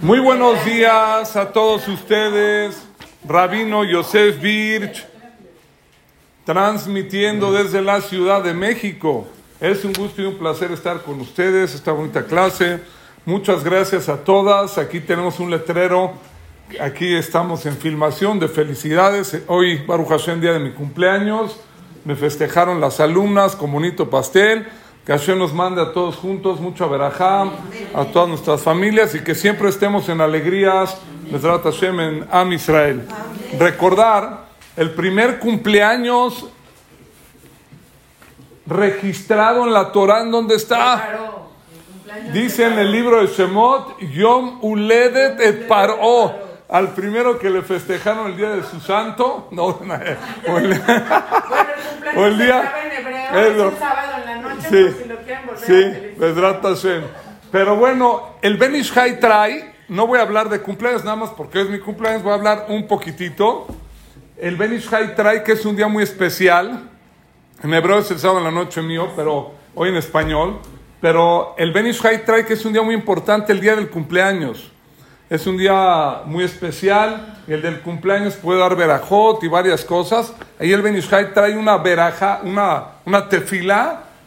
Muy buenos días a todos ustedes. Rabino Yosef Birch, transmitiendo desde la Ciudad de México. Es un gusto y un placer estar con ustedes, esta bonita clase. Muchas gracias a todas. Aquí tenemos un letrero. Aquí estamos en filmación de felicidades. Hoy, Baruch Hashem, día de mi cumpleaños. Me festejaron las alumnas con bonito pastel. Que Hashem nos mande a todos juntos mucho verajá, a todas nuestras familias y que siempre estemos en alegrías, Mesrat Hashem en Am Israel. Recordar el primer cumpleaños registrado en la Torah, ¿en dónde está? Dice en el libro de Shemot, Yom Uledet et Paró al primero que le festejaron el día de su santo, no, o el, o el día, es un sábado en la noche, sí, si lo quieren volver sí, Pero bueno, el Benish High trae, no voy a hablar de cumpleaños nada más porque es mi cumpleaños, voy a hablar un poquitito. El Benish High trae, que es un día muy especial, en hebreo es el sábado en la noche mío, pero hoy en español. Pero el Benish High trae, que es un día muy importante, el día del cumpleaños. Es un día muy especial. El del cumpleaños puede dar verajot y varias cosas. Ahí el Benishai trae una veraja, una, una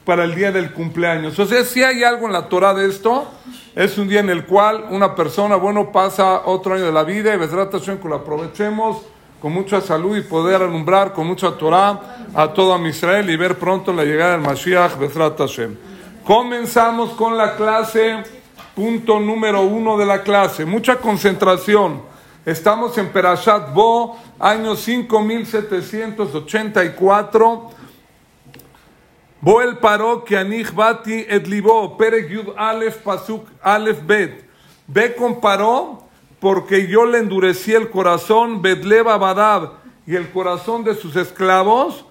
para el día del cumpleaños. O sea, si hay algo en la Torah de esto, es un día en el cual una persona, bueno, pasa otro año de la vida y Besrat que lo aprovechemos con mucha salud y poder alumbrar con mucha Torah a todo Israel y ver pronto la llegada del Mashiach, Besrat Hashem. Comenzamos con la clase punto número uno de la clase. Mucha concentración. Estamos en Perashat Bo, año 5784. Bo el paro que anich bati et libo, perek yud alef pasuk alef bet. Ve comparó porque yo le endurecí el corazón, bedleva badab, y el corazón de sus esclavos,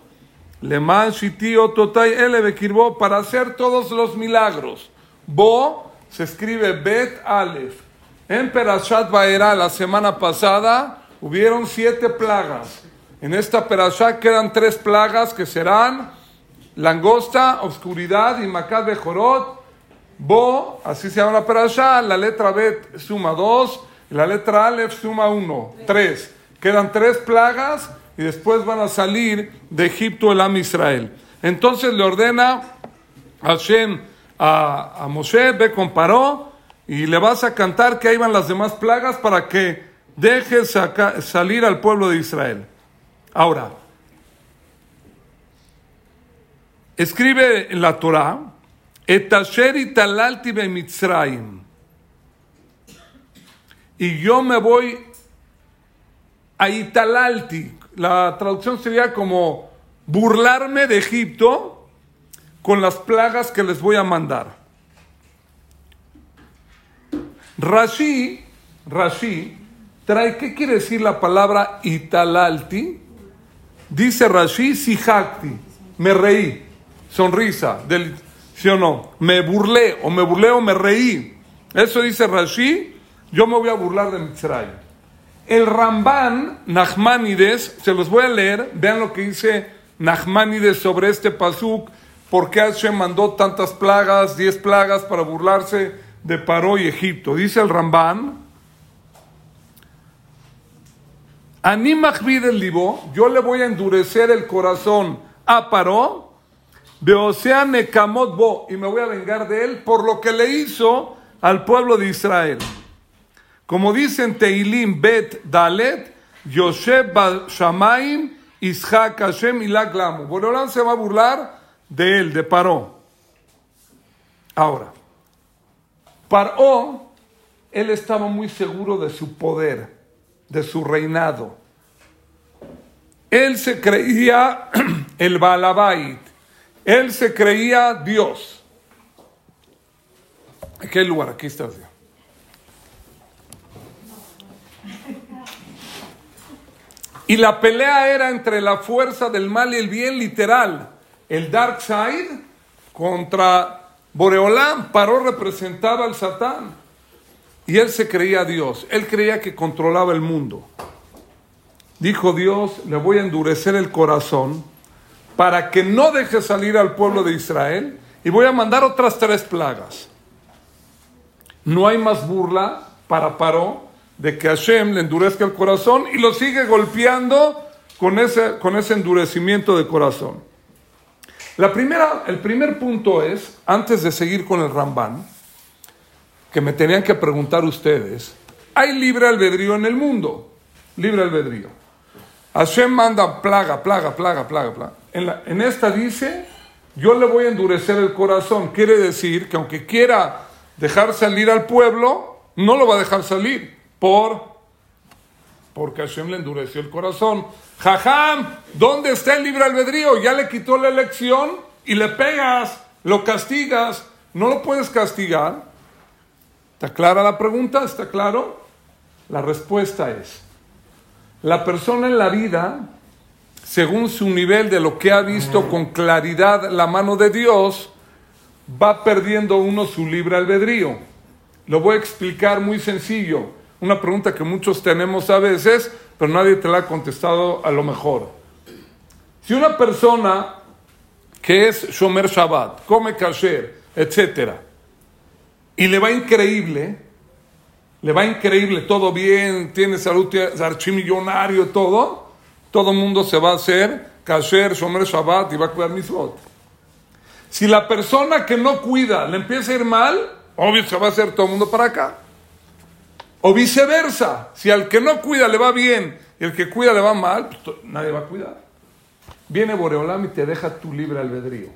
le man shitio totai ele para hacer todos los milagros. Bo se escribe Bet Aleph. En Perashat Baera la semana pasada hubieron siete plagas. En esta Perashat quedan tres plagas que serán langosta, oscuridad y Macad de Jorot. Bo, así se llama la Perashat, la letra Bet suma dos la letra Aleph suma uno, tres. Quedan tres plagas y después van a salir de Egipto el Am Israel. Entonces le ordena Hashem a, Moshe, ve comparó y le vas a cantar que ahí van las demás plagas para que dejes salir al pueblo de Israel. Ahora, escribe en la Torah, Etasher talalti mitzrayim. Y yo me voy a Italalti. La traducción sería como burlarme de Egipto con las plagas que les voy a mandar. Rashi, Rashi, trae, ¿qué quiere decir la palabra italalti? Dice Rashi, sihakti, me reí, sonrisa, del, ¿sí o no? Me burlé, o me burlé o me reí. Eso dice Rashi, yo me voy a burlar de Mitzray. El Ramban, Nachmanides, se los voy a leer, vean lo que dice Nachmanides sobre este pasuk ¿Por qué Hashem mandó tantas plagas, diez plagas para burlarse de Paró y Egipto? Dice el Rambán, Animach el libo, yo le voy a endurecer el corazón a Paró, Nekamot bo, y me voy a vengar de él por lo que le hizo al pueblo de Israel. Como dicen Teilim Bet Dalet, Yosef Shamaim, Ishak Hashem y Laklamu. Borolán se va a burlar de él, de Paró. Ahora, Paró, él estaba muy seguro de su poder, de su reinado. Él se creía el Balabait, él se creía Dios. ¿En qué lugar? Aquí está Dios. Y la pelea era entre la fuerza del mal y el bien literal el Dark Side contra Boreolam. Paró representaba al Satán. Y él se creía Dios. Él creía que controlaba el mundo. Dijo Dios, le voy a endurecer el corazón para que no deje salir al pueblo de Israel y voy a mandar otras tres plagas. No hay más burla para Paró de que Hashem le endurezca el corazón y lo sigue golpeando con ese, con ese endurecimiento de corazón. La primera, el primer punto es, antes de seguir con el Ramban, que me tenían que preguntar ustedes, hay libre albedrío en el mundo, libre albedrío. Hashem manda plaga, plaga, plaga, plaga, plaga. En, esta dice, yo le voy a endurecer el corazón. Quiere decir que aunque quiera dejar salir al pueblo, no lo va a dejar salir. ¿Por? Porque Hashem le endureció el corazón. Jajam, ¿dónde está el libre albedrío? Ya le quitó la elección y le pegas, lo castigas. No lo puedes castigar. ¿Está clara la pregunta? ¿Está claro? La respuesta es, la persona en la vida, según su nivel de lo que ha visto con claridad la mano de Dios, va perdiendo uno su libre albedrío. Lo voy a explicar muy sencillo. Una pregunta que muchos tenemos a veces, pero nadie te la ha contestado a lo mejor. Si una persona que es Shomer Shabbat, come kasher, etc., y le va increíble, le va increíble, todo bien, tiene salud, archimillonario, todo, todo el mundo se va a hacer kasher, shomer Shabbat y va a cuidar mitzvot. Si la persona que no cuida le empieza a ir mal, obvio se va a hacer todo el mundo para acá. O viceversa, si al que no cuida le va bien y el que cuida le va mal, pues nadie va a cuidar. Viene Boreolam y te deja tu libre albedrío.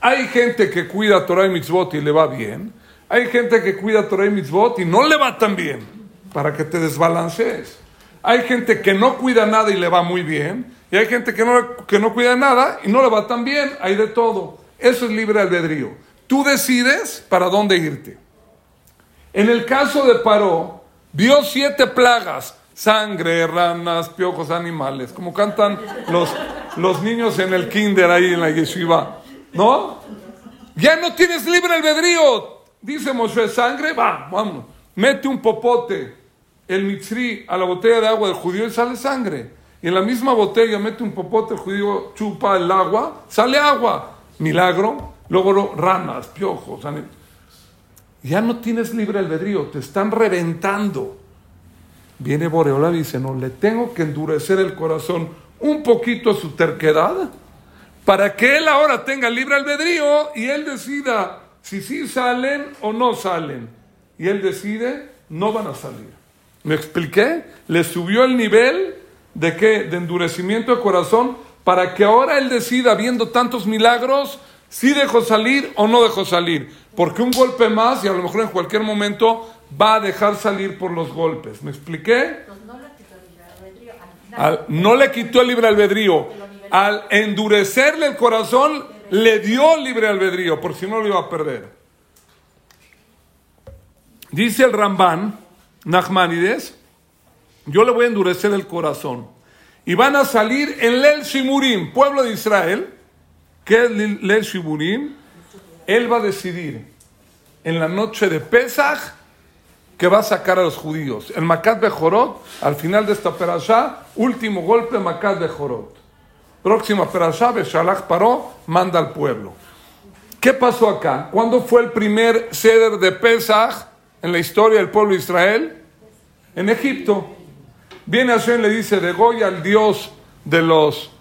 Hay gente que cuida Torah y mitzvot y le va bien, hay gente que cuida Torah y mitzvot y no le va tan bien, para que te desbalancees. Hay gente que no cuida nada y le va muy bien, y hay gente que no, que no cuida nada y no le va tan bien, hay de todo. Eso es libre albedrío. Tú decides para dónde irte. En el caso de Paró, vio siete plagas, sangre, ranas, piojos, animales, como cantan los, los niños en el kinder ahí en la yeshiva, ¿no? Ya no tienes libre albedrío, Dice Moshe, sangre, va, vamos. Mete un popote, el mitzri, a la botella de agua del judío y sale sangre. Y en la misma botella mete un popote, el judío chupa el agua, sale agua. Milagro. Luego ranas, piojos. Ya no tienes libre albedrío, te están reventando. Viene Boreola y dice, no, le tengo que endurecer el corazón un poquito a su terquedad para que él ahora tenga libre albedrío y él decida si sí salen o no salen. Y él decide, no van a salir. ¿Me expliqué? Le subió el nivel de qué? De endurecimiento de corazón para que ahora él decida, viendo tantos milagros, si dejó salir o no dejó salir. Porque un golpe más y a lo mejor en cualquier momento va a dejar salir por los golpes. ¿Me expliqué? no le quitó el libre albedrío. Al endurecerle el corazón, le dio libre albedrío, por si no lo iba a perder. Dice el Rambán, Nachmanides, yo le voy a endurecer el corazón. Y van a salir en Lel Shimurim, pueblo de Israel, que es él va a decidir en la noche de Pesach que va a sacar a los judíos. El Makat Bejorot, al final de esta perashá, último golpe Makat Bejorot. Próxima perashá, Shalach Paró, manda al pueblo. ¿Qué pasó acá? ¿Cuándo fue el primer ceder de Pesach en la historia del pueblo de Israel? En Egipto. Viene Hashem le dice, de Goya al dios de los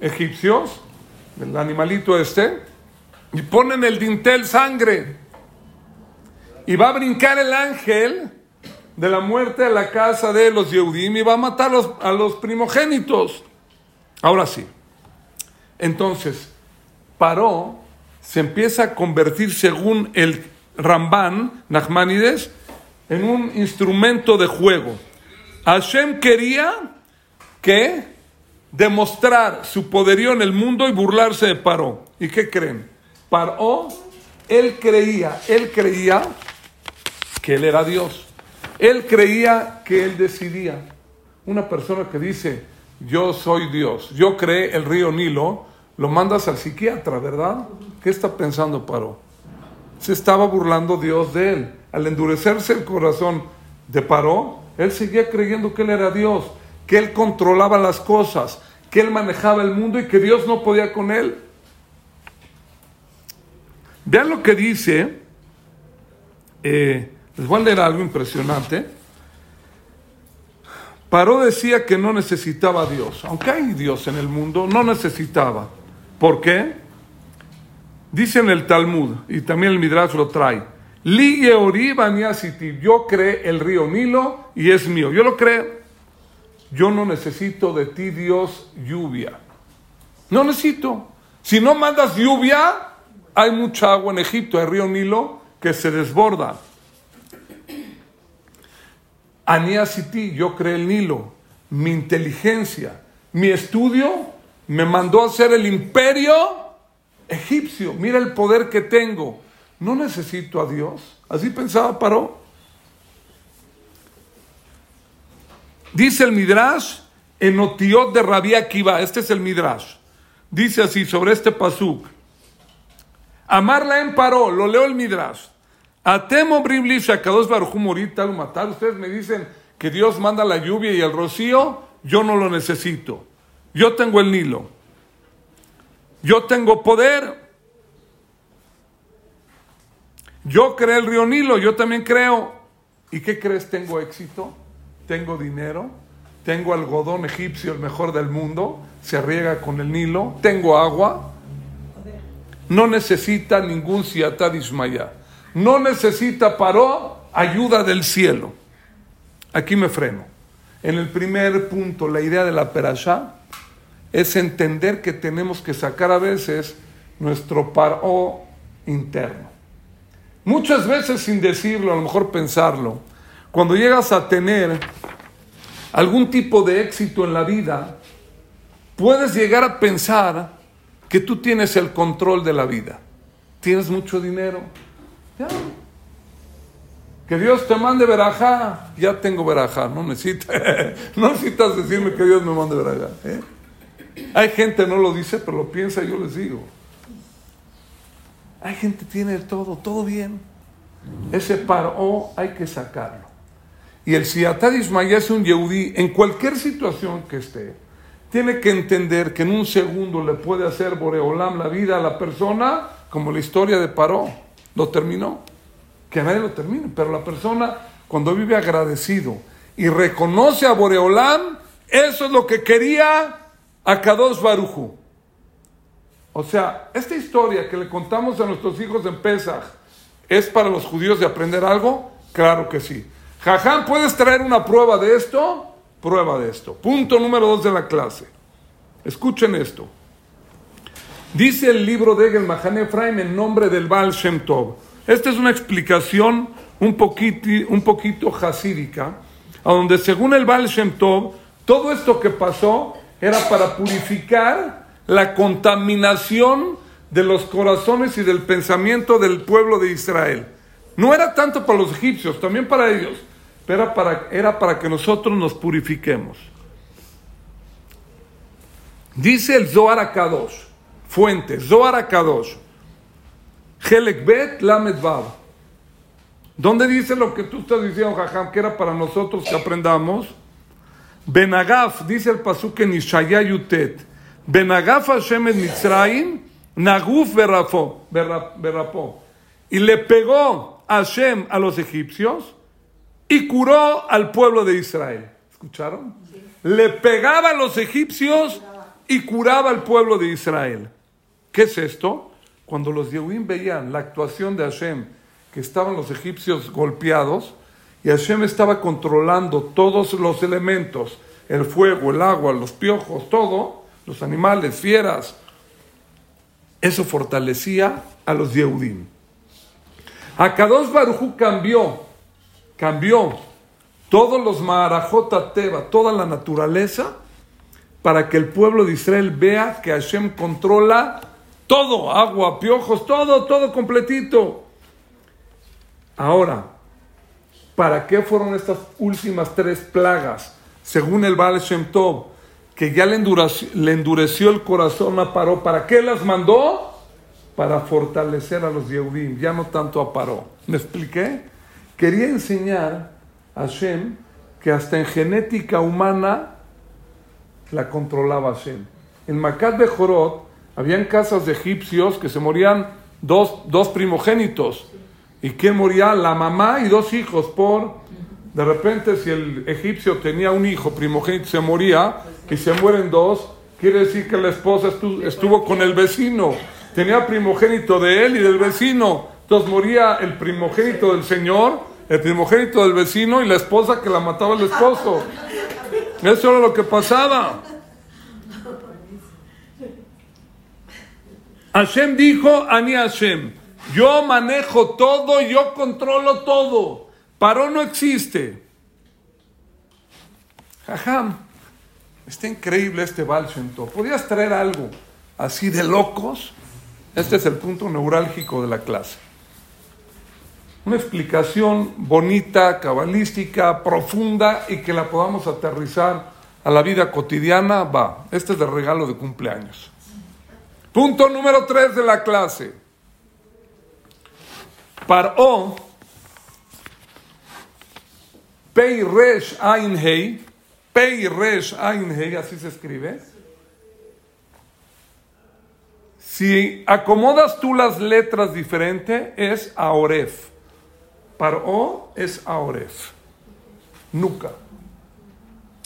egipcios, el animalito este, y ponen el dintel sangre. Y va a brincar el ángel de la muerte a la casa de los Yehudim y va a matar a los primogénitos. Ahora sí. Entonces, Paró se empieza a convertir, según el Ramban, Nachmanides, en un instrumento de juego. Hashem quería que demostrar su poderío en el mundo y burlarse de Paró. ¿Y qué creen? Paró, él creía, él creía que él era Dios. Él creía que él decidía. Una persona que dice, yo soy Dios, yo creé el río Nilo, lo mandas al psiquiatra, ¿verdad? ¿Qué está pensando Paró? Se estaba burlando Dios de él. Al endurecerse el corazón de Paró, él seguía creyendo que él era Dios, que él controlaba las cosas, que él manejaba el mundo y que Dios no podía con él. Vean lo que dice eh, Les voy a leer algo impresionante. Paró decía que no necesitaba a Dios. Aunque hay Dios en el mundo, no necesitaba. ¿Por qué? Dice en el Talmud, y también el Midrash lo trae, Li yo creé el río Nilo y es mío. Yo lo creo. Yo no necesito de ti, Dios, lluvia. No necesito. Si no mandas lluvia, hay mucha agua en Egipto, el río Nilo, que se desborda. Aniasiti, yo creé el Nilo. Mi inteligencia, mi estudio me mandó a hacer el imperio egipcio, mira el poder que tengo, no necesito a Dios. Así pensaba Paró. Dice el Midrash en Otiot de Rabia Akiva, este es el Midrash. Dice así sobre este pasuk. Amarla en Paró, lo leo el Midrash. Atemo Brimlish Akados Baruchum matar. Ustedes me dicen que Dios manda la lluvia y el rocío, yo no lo necesito. Yo tengo el Nilo. Yo tengo poder. Yo creé el río Nilo, yo también creo. ¿Y qué crees? Tengo éxito, tengo dinero, tengo algodón egipcio, el mejor del mundo, se riega con el Nilo, tengo agua. No necesita ningún siatad Ismaya. No necesita paró ayuda del cielo. Aquí me freno. En el primer punto, la idea de la perashá es entender que tenemos que sacar a veces nuestro paro interno. Muchas veces sin decirlo, a lo mejor pensarlo, cuando llegas a tener algún tipo de éxito en la vida, puedes llegar a pensar que tú tienes el control de la vida. Tienes mucho dinero. Ya. Que Dios te mande verajá. Ya tengo verajá. No, necesitas, no necesitas decirme que Dios me mande verajá. ¿eh? Hay gente no lo dice, pero lo piensa y yo les digo. Hay gente que tiene todo, todo bien. Ese paro hay que sacarlo. Y el Siatad Ismael es un Yehudí, en cualquier situación que esté, tiene que entender que en un segundo le puede hacer Boreolam la vida a la persona, como la historia de Paró, lo terminó. Que nadie lo termine, pero la persona cuando vive agradecido y reconoce a Boreolam, eso es lo que quería a Kadosh Baruju. O sea, esta historia que le contamos a nuestros hijos en Pesach, ¿es para los judíos de aprender algo? Claro que sí. Jajam, ¿puedes traer una prueba de esto? Prueba de esto. Punto número dos de la clase. Escuchen esto. Dice el libro de Egel Mahane Efraim en nombre del Baal Shem Tov. Esta es una explicación un poquito, un poquito hasídica, a donde según el Baal Shem Tov, todo esto que pasó era para purificar la contaminación de los corazones y del pensamiento del pueblo de Israel. No era tanto para los egipcios, también para ellos, pero era para, era para que nosotros nos purifiquemos. Dice el Zohar Akadosh, fuente, Zohar Akadosh, Helek Bet Lamed. ¿Dónde dice lo que tú estás diciendo, Jajam, que era para nosotros que aprendamos? Benagaf, dice el pasuk en Ishaya Yutet, Benagaf Hashem en Mitzrayim, Naguf berrapó. Y le pegó Hashem a los egipcios y curó al pueblo de Israel. ¿Escucharon? Le pegaba a los egipcios y curaba al pueblo de Israel. ¿Qué es esto? Cuando los Yehuim veían la actuación de Hashem, que estaban los egipcios golpeados, y Hashem estaba controlando todos los elementos, el fuego, el agua, los piojos, todo, los animales, fieras. Eso fortalecía a los Yehudim. Akados Barujú cambió, cambió todos los Maharajot Teba, toda la naturaleza, para que el pueblo de Israel vea que Hashem controla todo, agua, piojos, todo, todo completito. Ahora, ¿Para qué fueron estas últimas tres plagas? Según el Baal Shem Tov, que ya le endureció, el corazón a Paró. ¿Para qué las mandó? Para fortalecer a los Yehudim, ya no tanto a Paró. ¿Me expliqué? Quería enseñar a Shem que hasta en genética humana la controlaba Hashem. En Macat de Jorot habían casas de egipcios que se morían dos, dos primogénitos ¿Y quién moría? La mamá y dos hijos por... De repente si el egipcio tenía un hijo primogénito, se moría y se mueren dos, quiere decir que la esposa estuvo con el vecino. Tenía primogénito de él y del vecino. Entonces moría el primogénito del Señor, el primogénito del vecino y la esposa que la mataba el esposo. Eso era lo que pasaba. Hashem dijo, Ani Hashem, yo manejo todo, yo controlo todo. Paró no existe. Jajam, está increíble este Balshento. ¿Podrías traer algo así de locos? Este es el punto neurálgico de la clase. Una explicación bonita, cabalística, profunda y que la podamos aterrizar a la vida cotidiana, va. Este es el regalo de cumpleaños. Punto número 3 de la clase. Paró, Pei Resh Ain Hei, Pei Resh Ain Hei, así se escribe. Si acomodas tú las letras diferente, es Aoref. Paró es Aoref. Nunca.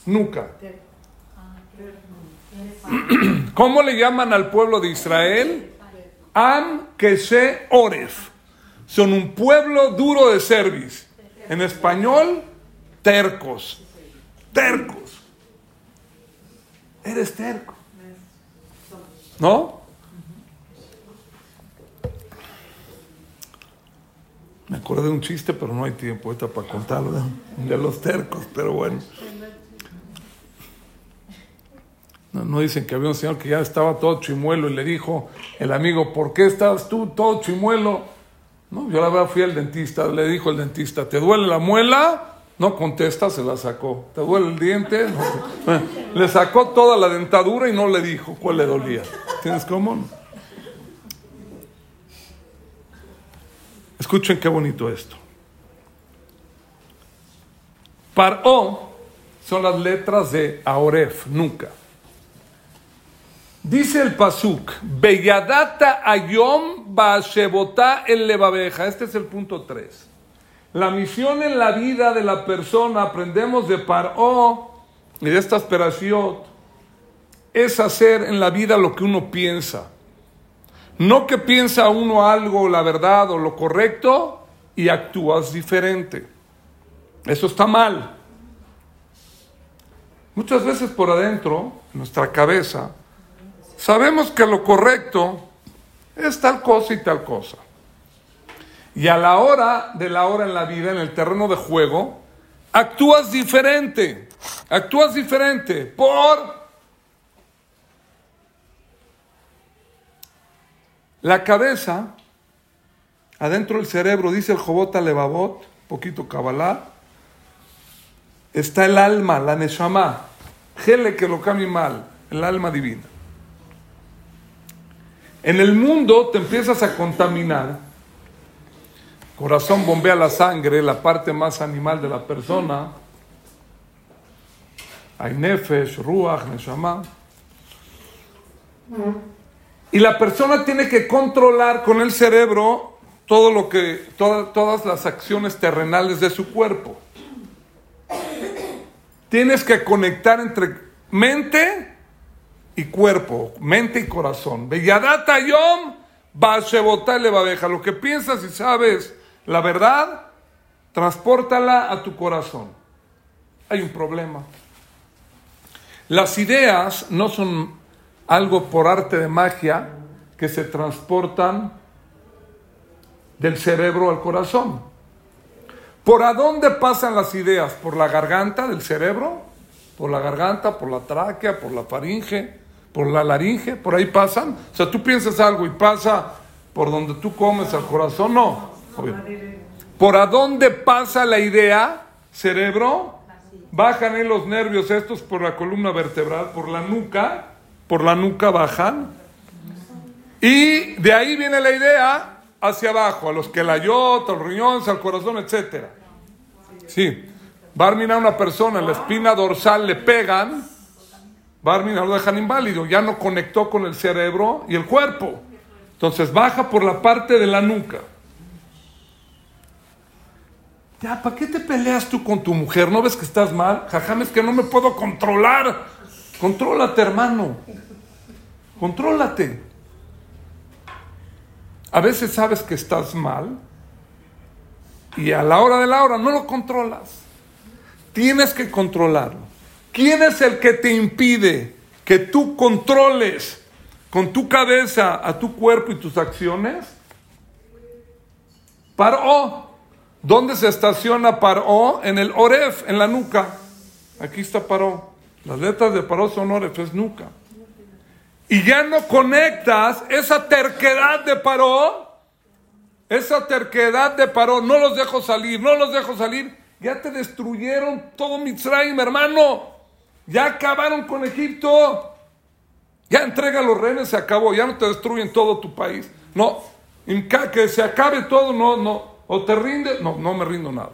Nunca. ¿Cómo le llaman al pueblo de Israel? Am se Oref. Son un pueblo duro de cerviz. En español, tercos. Tercos. Eres terco. ¿No? Acuerdo de un chiste, pero no hay tiempo para contarlo de los tercos, pero bueno. No, dicen que había un señor que ya estaba todo chimuelo y le dijo el amigo, ¿por qué estás tú todo chimuelo? No, yo la verdad fui al dentista, le dijo el dentista, ¿te duele la muela? No contesta, se la sacó. ¿Te duele el diente? Le sacó toda la dentadura y no le dijo cuál le dolía. ¿Tienes cómo? Escuchen qué bonito esto. Paró son las letras de Aoref, nunca. Dice el Pasuk, Belladata Ayom Bashebota el Levabeja. Este es el punto 3. La misión en la vida de la persona, aprendemos de Paró y de esta aspiración, es hacer en la vida lo que uno piensa. No que piensa uno algo, la verdad o lo correcto, y actúas diferente. Eso está mal. Muchas veces por adentro, en nuestra cabeza, Sabemos que lo correcto es tal cosa y tal cosa. Y a la hora de la hora en la vida, en el terreno de juego, actúas diferente. Actúas diferente por la cabeza, adentro del cerebro, dice el Jobot Levavot, poquito Kabbalah, está el alma, la Neshama, Gele que lo cambie mal, el alma divina. En el mundo te empiezas a contaminar. Corazón bombea la sangre, la parte más animal de la persona. Hay nefesh, ruach, neshama. Y la persona tiene que controlar con el cerebro todo lo que, todas las acciones terrenales de su cuerpo. Tienes que conectar entre mente y cuerpo, mente y corazón. Belladata yom le babeja. Lo que piensas y sabes la verdad, transpórtala a tu corazón. Hay un problema. Las ideas no son algo por arte de magia que se transportan del cerebro al corazón. ¿Por a dónde pasan las ideas? ¿Por la garganta del cerebro? ¿Por la garganta? ¿Por la tráquea? ¿Por la faringe? por la laringe, por ahí pasan. O sea, tú piensas algo y pasa por donde tú comes al corazón, no. ¿Por a dónde pasa la idea, cerebro? Bajan en los nervios estos por la columna vertebral, por la nuca, por la nuca bajan. Y de ahí viene la idea hacia abajo, a los que la yota, los riñones, al corazón, etc. Sí. Va a una persona, la espina dorsal le pegan Barmina lo dejan inválido, ya no conectó con el cerebro y el cuerpo. Entonces baja por la parte de la nuca. Ya, ¿para qué te peleas tú con tu mujer? ¿No ves que estás mal? Jajam, es que no me puedo controlar. Contrólate, hermano. Contrólate. A veces sabes que estás mal y a la hora de la hora no lo controlas. Tienes que controlarlo. ¿Quién es el que te impide que tú controles con tu cabeza a tu cuerpo y tus acciones? Paró. ¿Dónde se estaciona Paró? En el Oref, en la nuca. Aquí está Paró. Las letras de Paró son Oref, es nuca. Y ya no conectas esa terquedad de Paró. Esa terquedad de Paró. No los dejo salir, no los dejo salir. Ya te destruyeron todo Mitzrayim, hermano. Ya acabaron con Egipto. Ya entrega los rehenes, se acabó. Ya no te destruyen todo tu país. No, que se acabe todo, no, no. O te rinde, no, no me rindo nada.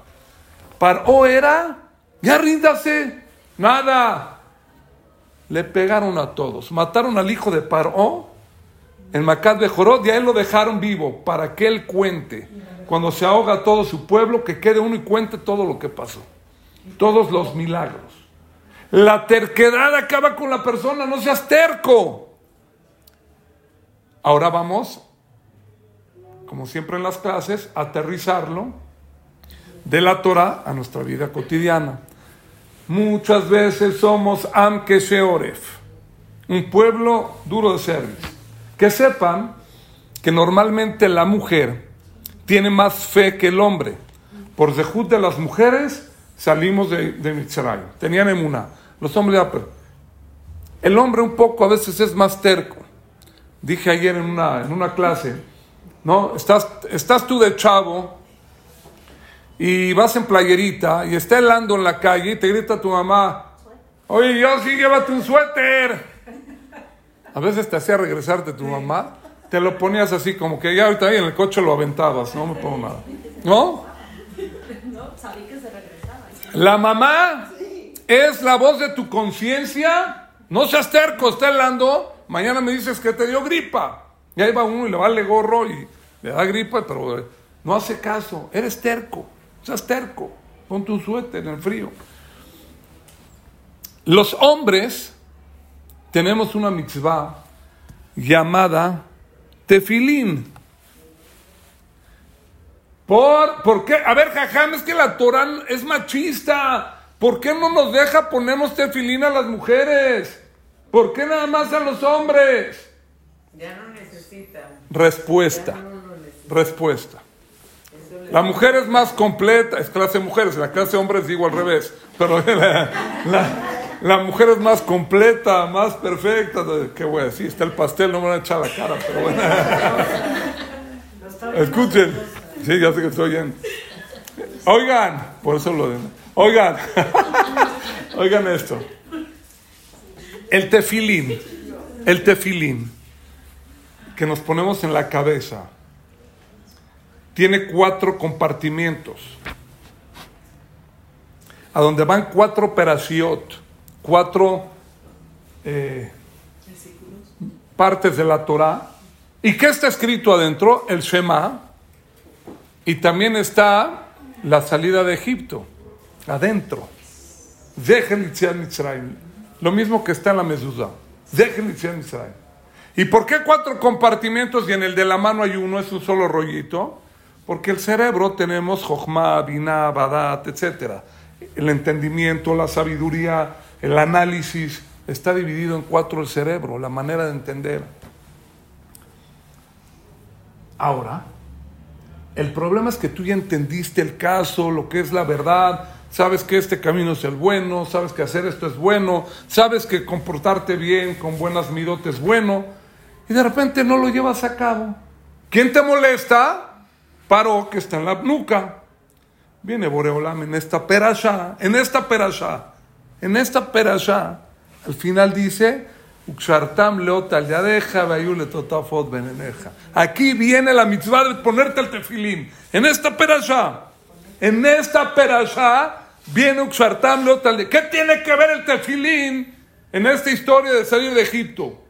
Paró era, ya ríndase, nada. Le pegaron a todos. Mataron al hijo de Paró en Macad de Jorod y a él lo dejaron vivo para que él cuente. Cuando se ahoga todo su pueblo, que quede uno y cuente todo lo que pasó. Todos los milagros. La terquedad acaba con la persona, no seas terco. Ahora vamos como siempre en las clases, aterrizarlo de la Torah a nuestra vida cotidiana. Muchas veces somos Amkesheoref, un pueblo duro de servicio. Que sepan que normalmente la mujer tiene más fe que el hombre. Por dejud de las mujeres salimos de, de Mitzrayim. Tenían emuna. Los hombres pero el hombre un poco a veces es más terco. Dije ayer en una, en una clase ¿no? Estás, estás tú de chavo y vas en playerita y está helando en la calle y te grita tu mamá, oye, yo sí, llévate un suéter. A veces te hacía regresarte tu mamá, te lo ponías así como que ya ahorita ahí en el coche lo aventabas, no me pongo nada. ¿No? La mamá es la voz de tu conciencia. No seas terco, está helando. Mañana me dices que te dio gripa. Y ahí va uno y le vale gorro y le da gripa, pero no hace caso. Eres terco, seas terco. Ponte un suéter en el frío. Los hombres tenemos una mitzvah llamada tefilín. ¿Por, ¿Por qué? A ver, jajam, es que la Torah es machista. ¿Por qué no nos deja ponernos tefilín a las mujeres? ¿Por qué nada más a los hombres? Ya no Respuesta. Respuesta. La mujer es más completa, es clase de mujeres, la clase de hombres digo al revés, pero la, mujer es más completa, más perfecta. ¿Qué voy a decir? Está el pastel, no me van a echar la cara, pero bueno. Escuchen, sí, ya sé que estoy oyendo. Oigan, por eso lo den. Oigan, oigan esto. El tefilín, el tefilín que nos ponemos en la cabeza tiene cuatro compartimientos, a donde van cuatro operaciones, cuatro eh, partes de la Torah. ¿Y qué está escrito adentro? El Shema. Y también está la salida de Egipto, adentro. Lo mismo que está en la mezuzá. ¿Y por qué cuatro compartimentos y en el de la mano hay uno, es un solo rollito? Porque el cerebro tenemos Jochma, Binah, Badat, etc. El entendimiento, la sabiduría, el análisis, está dividido en cuatro el cerebro, la manera de entender. Ahora, el problema es que tú ya entendiste el caso, lo que es la verdad, sabes que este camino es el bueno, sabes que hacer esto es bueno, sabes que comportarte bien, con buenas midotes es bueno, y de repente no lo llevas a cabo. ¿Quién te molesta? Paró que está en la nuca. Viene Boreolam en esta perasha, en esta perasha, en esta perasha. Al final dice, Aquí viene la mitzvah de ponerte el tefilín. En esta perasha, en esta perasha viene Uxartam Leotal. ¿Qué tiene que ver el tefilín en esta historia de salir de Egipto?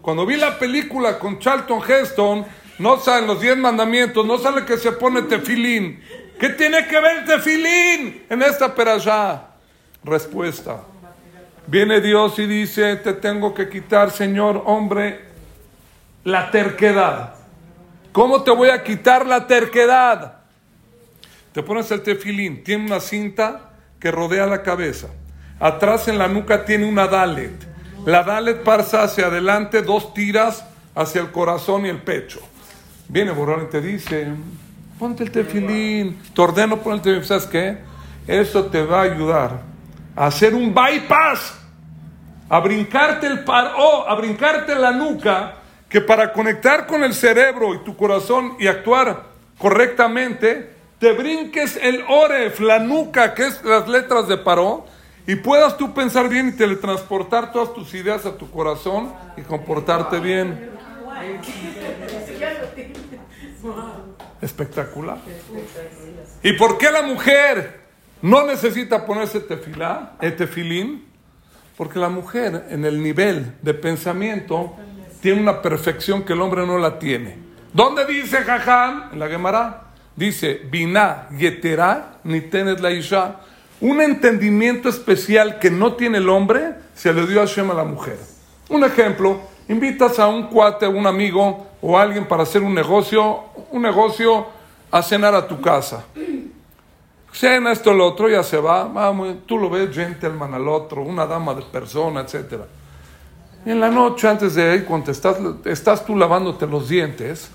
Cuando vi la película con Charlton Heston, no salen los diez mandamientos, no sale que se pone tefilín. ¿Qué tiene que ver tefilín en esta perashá? Respuesta. Viene Dios y dice, te tengo que quitar, Señor, hombre, la terquedad. ¿Cómo te voy a quitar la terquedad? Te pones el tefilín, tiene una cinta que rodea la cabeza. Atrás en la nuca tiene una dalet. La dalet pasa hacia adelante dos tiras hacia el corazón y el pecho. Viene Borrón y te dice, ponte el tefilín, te ordeno el tefilín. ¿Sabes qué? Eso te va a ayudar a hacer un bypass, a brincarte el paro, a brincarte la nuca, que para conectar con el cerebro y tu corazón y actuar correctamente, te brinques el oref, la nuca, que es las letras de paró, y puedas tú pensar bien y teletransportar todas tus ideas a tu corazón y comportarte bien. Espectacular. ¿Y por qué la mujer no necesita ponerse tefilá, tefilín? Porque la mujer en el nivel de pensamiento tiene una perfección que el hombre no la tiene. ¿Dónde dice Jajam? En la Gemara. Dice, Biná, Yeterá, ni tenes la Isha. Un entendimiento especial que no tiene el hombre se le dio a Hashem a la mujer. Un ejemplo, invitas a un cuate, a un amigo o alguien para hacer un negocio, un negocio a cenar a tu casa. Cena esto, lo otro, ya se va, vamos, tú lo ves gentleman al otro, una dama de persona, etc. Y en la noche, antes de ir, cuando estás, estás tú lavándote los dientes,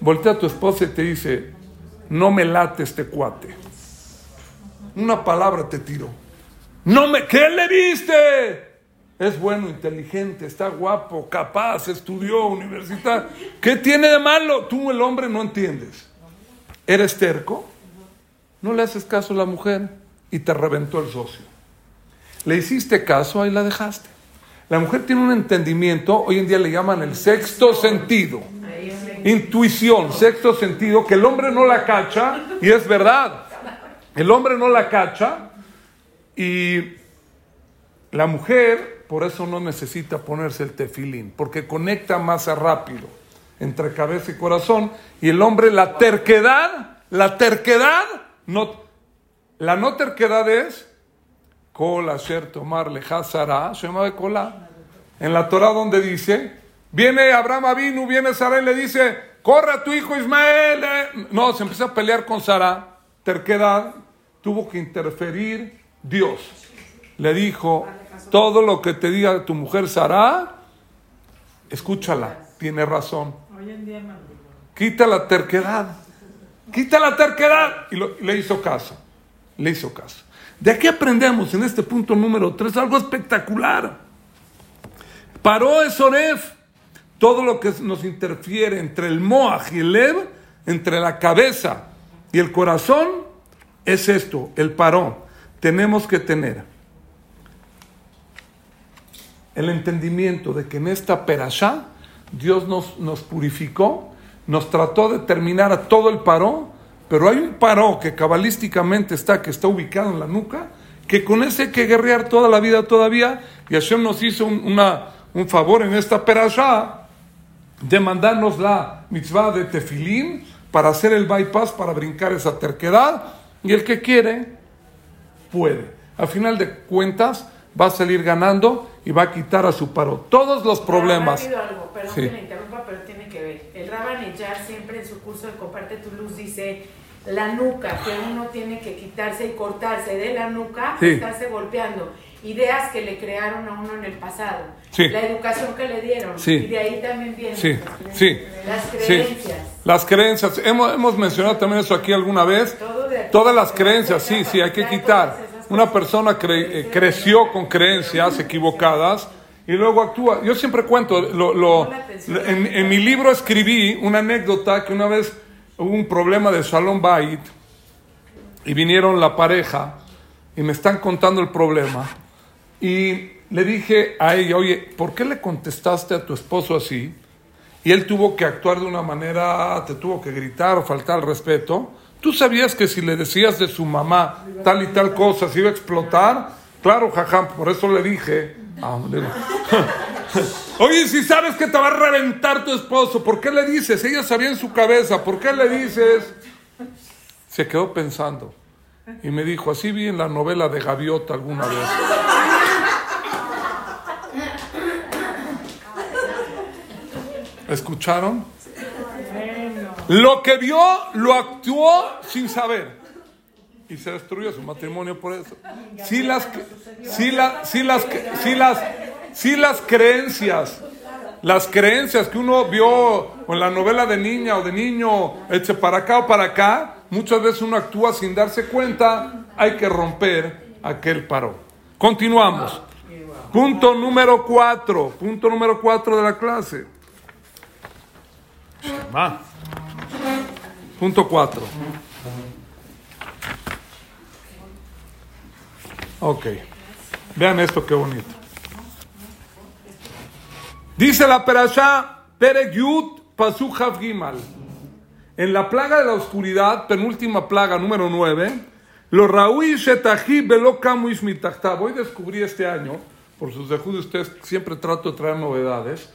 voltea a tu esposa y te dice, no me late este cuate. Una palabra te tiro. No me, ¿qué le viste? Es bueno, inteligente, está guapo, capaz, estudió, universidad. ¿Qué tiene de malo? Tú, el hombre, no entiendes. ¿Eres terco? No le haces caso a la mujer y te reventó el socio. Le hiciste caso, ahí la dejaste. La mujer tiene un entendimiento, hoy en día le llaman el sexto sentido. Intuición, sexto sentido, que el hombre no la cacha, y es verdad. El hombre no la cacha y la mujer por eso no necesita ponerse el tefilín, porque conecta más rápido entre cabeza y corazón. Y el hombre, la terquedad, la terquedad, no, la no terquedad es cola, ser, tomar, lejazara, se llama de cola. En la Torah donde dice, viene Abraham Avinu, viene Sara y le dice, corre a tu hijo Ismael. Eh". No, se empieza a pelear con Sara, terquedad, tuvo que interferir Dios. Le dijo, todo lo que te diga tu mujer Sara, escúchala, tiene razón. Quita la terquedad, quita la terquedad. Y, le hizo caso, le hizo caso. De aquí aprendemos en este punto número 3 algo espectacular. Paró Esoref, todo lo que nos interfiere entre el Moaj y el Lev, entre la cabeza y el corazón, es esto, el parón. Tenemos que tener el entendimiento de que en esta perashá Dios nos, nos purificó, nos trató de terminar a todo el paró, pero hay un paró que cabalísticamente está, que está ubicado en la nuca, que con ese hay que guerrear toda la vida todavía, y Hashem nos hizo un, un favor en esta perashá de mandarnos la mitzvah de tefilín para hacer el bypass, para brincar esa terquedad, y el que quiere, puede. Al final de cuentas, va a salir ganando y va a quitar a su paro todos los problemas. algo, perdón que le interrumpa, pero tiene que ver. El Rabban siempre en su curso de Comparte tu Luz dice la nuca, que uno tiene que quitarse y cortarse de la nuca, estarse golpeando. Ideas que le crearon a uno en el pasado, la educación que le dieron, y de ahí también vienen las, creencias. Las creencias, hemos, hemos mencionado también eso aquí alguna vez. Todas las creencias, sí, sí, hay que quitar. Una persona eh, creció con creencias equivocadas y luego actúa. Yo siempre cuento, lo, en, en, mi libro escribí una anécdota que una vez hubo un problema de Salón Bait y vinieron la pareja y me están contando el problema y le dije a ella, oye, ¿por qué le contestaste a tu esposo así? Y él tuvo que actuar de una manera, te tuvo que gritar o faltar al respeto. ¿Tú sabías que si le decías de su mamá tal y tal cosa se iba a explotar? Claro, jajam, por eso le dije. Ah, Oye, si sabes que te va a reventar tu esposo, ¿por qué le dices? Ella sabía en su cabeza, ¿por qué le dices? Se quedó pensando y me dijo, así vi en la novela de Gaviota alguna vez. ¿Escucharon? Lo que vio lo actuó sin saber. Y se destruyó su matrimonio por eso. Si las, si si las, si las, si las creencias, las creencias que uno vio en la novela de niña o de niño, eche para acá o para acá, muchas veces uno actúa sin darse cuenta, hay que romper aquel paro. Continuamos. Punto número cuatro, punto número cuatro de la clase. Punto 4. Ok. Vean esto qué bonito. Dice la Perashá Peregyut Pasuchav Gimal. En la plaga de la oscuridad, penúltima plaga número 9, los Raúl Shetahi Belo Hoy descubrí este año, por sus de ustedes siempre trato de traer novedades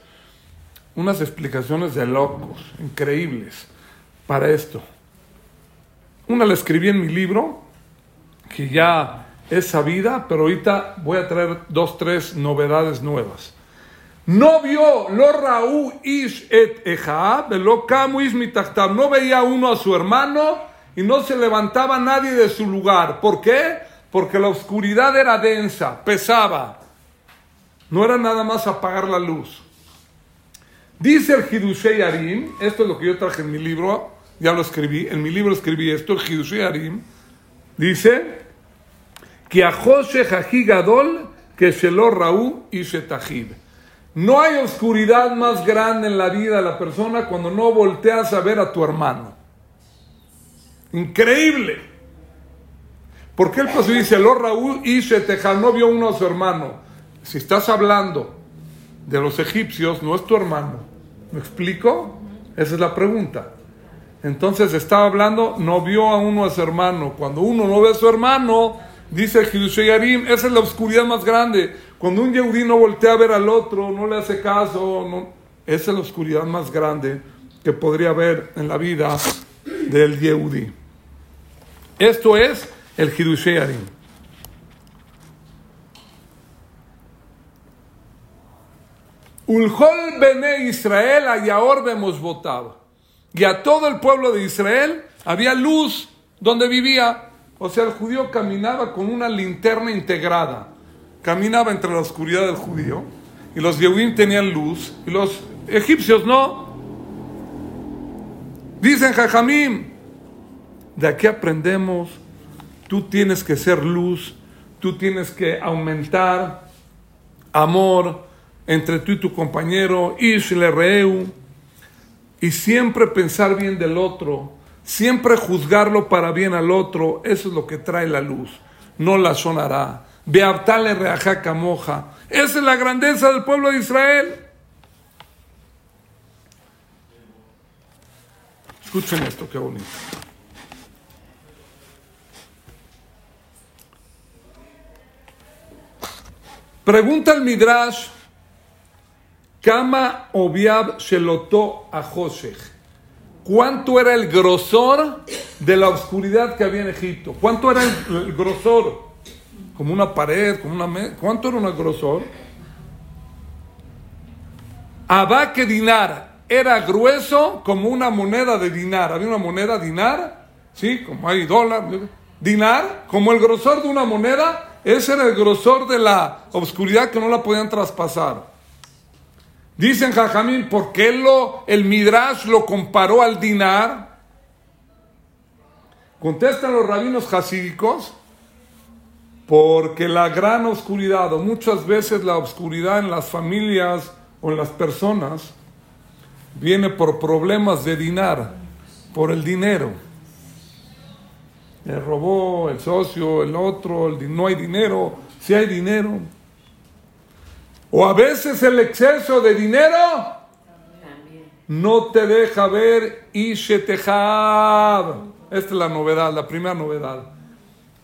unas explicaciones de locos, increíbles, para esto. Una la escribí en mi libro, que ya es sabida, pero ahorita voy a traer dos, tres novedades nuevas. No vio lo Raúl ish et lo No veía uno a su hermano y no se levantaba nadie de su lugar. ¿Por qué? Porque la oscuridad era densa, pesaba. No era nada más apagar la luz. Dice el Hidushei Arim, esto es lo que yo traje en mi libro, ya lo escribí, en mi libro escribí esto, el Hidushei Arim, dice que a José Gadol que lo Raú y Shetahib. No hay oscuridad más grande en la vida de la persona cuando no volteas a ver a tu hermano. Increíble. Porque el paso dice, lo Raúl y Shetahib no vio uno a su hermano. Si estás hablando de los egipcios, no es tu hermano. ¿Me explico? Esa es la pregunta. Entonces estaba hablando, no vio a uno a su hermano. Cuando uno no ve a su hermano, dice el Yarim, esa es la oscuridad más grande. Cuando un Yehudí no voltea a ver al otro, no le hace caso, esa es la oscuridad más grande que podría haber en la vida del Yehudí. Esto es el Yarim. Ulhol Bene Israel Ayaor hemos votado. Y a todo el pueblo de Israel había luz donde vivía. O sea, el judío caminaba con una linterna integrada. Caminaba entre la oscuridad del judío. Y los Yehudim tenían luz. Y los egipcios no. Dicen Jajamim. De aquí aprendemos. Tú tienes que ser luz. Tú tienes que aumentar amor entre tú y tu compañero, Ishle Reu, y siempre pensar bien del otro, siempre juzgarlo para bien al otro, eso es lo que trae la luz, no la sonará. Beabtale reajaca moja. Esa es la grandeza del pueblo de Israel. Escuchen esto, qué bonito. Pregunta el Midrash Kama Obiab Shelotó a. ¿Cuánto era el grosor de la oscuridad que había en Egipto? ¿Cuánto era el, grosor? Como una pared, como una ¿Cuánto era un grosor? Abaque dinar era grueso como una moneda de dinar. Había una moneda dinar, ¿sí? Como hay dólar. Dinar, como el grosor de una moneda, ese era el grosor de la oscuridad que no la podían traspasar. Dicen Jajamín, ¿por qué lo, el Midrash lo comparó al dinar? Contestan los rabinos hasídicos, porque la gran oscuridad, o muchas veces la oscuridad en las familias o en las personas, viene por problemas de dinar, por el dinero. El robó, el socio, el otro, el, no hay dinero, si hay dinero. O a veces el exceso de dinero no te deja ver Ishetehab. Esta es la novedad, la primera novedad.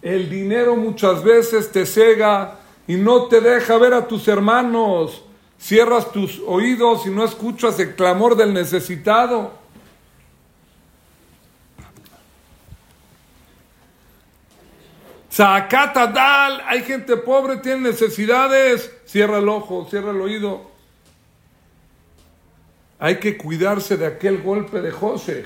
El dinero muchas veces te cega y no te deja ver a tus hermanos. Cierras tus oídos y no escuchas el clamor del necesitado. Zacata dal, hay gente pobre, tiene necesidades. Cierra el ojo, cierra el oído. Hay que cuidarse de aquel golpe de José.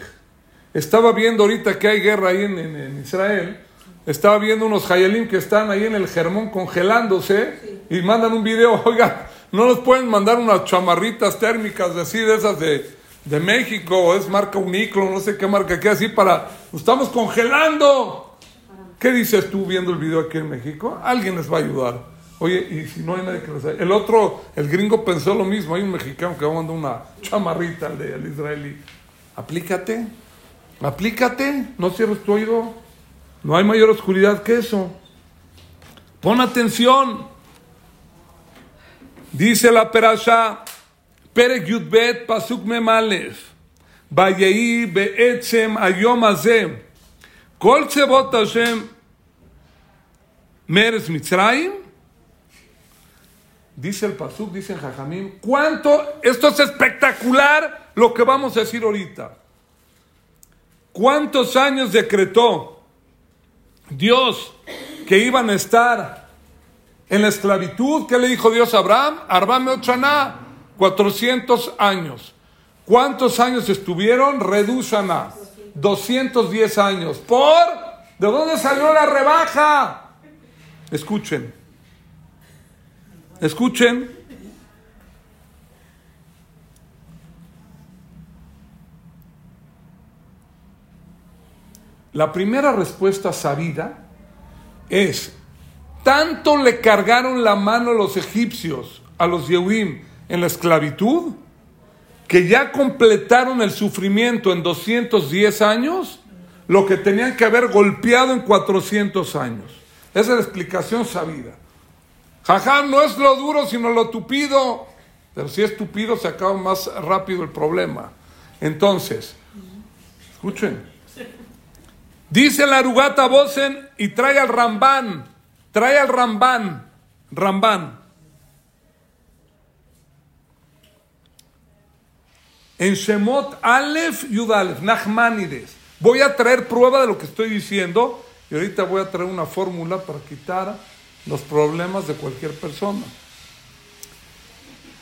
Estaba viendo ahorita que hay guerra ahí en, Israel. Estaba viendo unos hayelim que están ahí en el Germón congelándose y mandan un video. Oiga, no nos pueden mandar unas chamarritas térmicas, decir esas de, de México, es marca Uniclo, no sé qué marca, que así para. estamos congelando. ¿Qué dices tú viendo el video aquí en México? Alguien les va a ayudar. Oye, y si no hay nadie que les ayude. El otro, el gringo pensó lo mismo. Hay un mexicano que va a mandar una chamarrita al, de, al israelí. Aplícate. Aplícate, no cierres tu oído. No hay mayor oscuridad que eso. Pon atención. Dice la perasha, Perek Yudbet Pasuk Memalef, Vayei Be'etzem Ayom Azem, Mitzrayim, dice el Pasuk, dice el Jajamim, ¿cuánto? Esto es espectacular lo que vamos a decir ahorita. ¿Cuántos años decretó Dios que iban a estar en la esclavitud? ¿Qué le dijo Dios a Abraham? Arbame Ochaná, 400 años. ¿Cuántos años estuvieron? Reduzana, 210 años. ¿Por? ¿De dónde salió la rebaja? Escuchen. Escuchen. La primera respuesta sabida es, tanto le cargaron la mano a los egipcios, a los Yehuim, en la esclavitud, que ya completaron el sufrimiento en 210 años, lo que tenían que haber golpeado en 400 años. Esa es la explicación sabida. Jajam no es lo duro, sino lo tupido. Pero si es tupido, se acaba más rápido el problema. Entonces, escuchen, Dice la Arugata Bosen y trae al Rambán, trae al Rambán, Rambán. En Shemot Aleph Yudalef, Nachmanides. Voy a traer prueba de lo que estoy diciendo y ahorita voy a traer una fórmula para quitar los problemas de cualquier persona.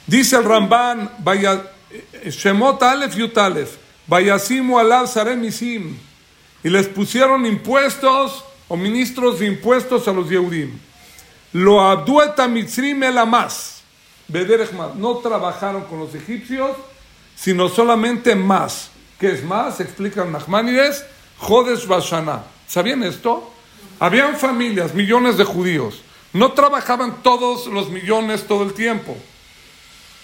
Dice el Rambán, vaya, eh, Shemot Aleph Yutalef, Vayasimu alab Saremisim y les pusieron impuestos o ministros de impuestos a los Yehudim. Lo abdueta mitzrim más. No trabajaron con los egipcios, sino solamente más. ¿Qué es más? Explican Nachmanides. Jodes Bashana. ¿Sabían esto? Habían familias, millones de judíos. No trabajaban todos los millones todo el tiempo.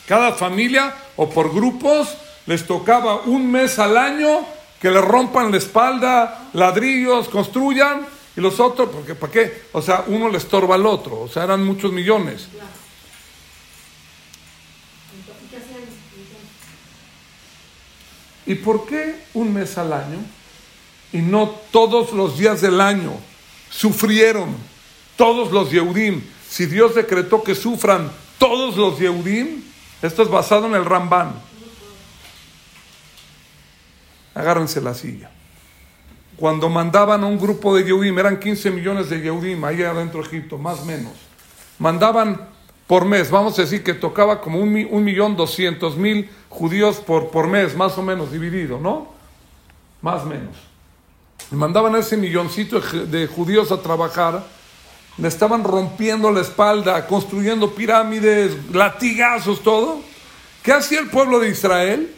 Cada familia o por grupos les tocaba un mes al año que le rompan la espalda, ladrillos, construyan, y los otros, porque ¿para qué? O sea, uno le estorba al otro, o sea, eran muchos millones. ¿Y por qué un mes al año? Y no todos los días del año sufrieron todos los Yehudim. Si Dios decretó que sufran todos los Yehudim, esto es basado en el Rambán agárrense la silla. Cuando mandaban a un grupo de Yehudim, eran 15 millones de Yehudim ahí adentro de Egipto, más o menos. Mandaban por mes, vamos a decir que tocaba como un, millón doscientos mil judíos por, por mes, más o menos dividido, ¿no? Más o menos. Y mandaban a ese milloncito de judíos a trabajar, le estaban rompiendo la espalda, construyendo pirámides, latigazos, todo. ¿Qué hacía el pueblo de Israel?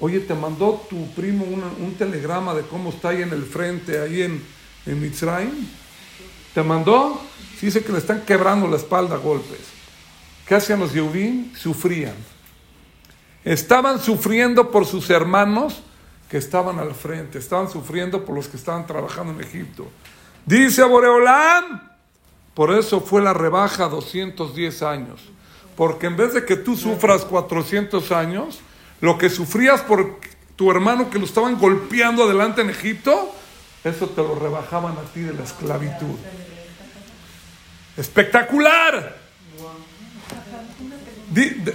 Oye, te mandó tu primo un telegrama de cómo está ahí en el frente, ahí en, en Mitzrayim. ¿Te mandó? Dice que le están quebrando la espalda a golpes. ¿Qué hacían los Yehudim? Sufrían. Estaban sufriendo por sus hermanos que estaban al frente. Estaban sufriendo por los que estaban trabajando en Egipto. Dice Boreolam, por eso fue la rebaja 210 años. Porque en vez de que tú sufras 400 años, lo que sufrías por tu hermano que lo estaban golpeando adelante en Egipto, eso te lo rebajaban a ti de la esclavitud. Espectacular.